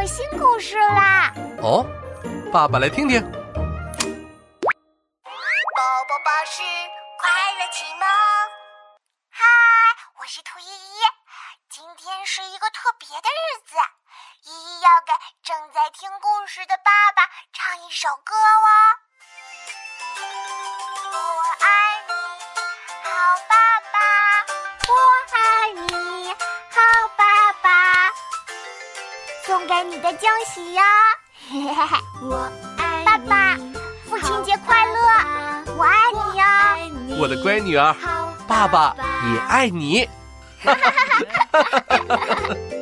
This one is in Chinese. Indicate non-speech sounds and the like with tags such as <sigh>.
有新故事啦！哦，爸爸来听听。宝宝巴士快乐启蒙。嗨，我是兔依依，今天是一个特别的日子，依依要给正在听故事的爸爸唱一首歌哦。送给你的惊喜呀！<laughs> 我爱爸爸，父亲节快乐！我爱你呀，我的乖女儿，爸爸也爱你。<laughs> <laughs>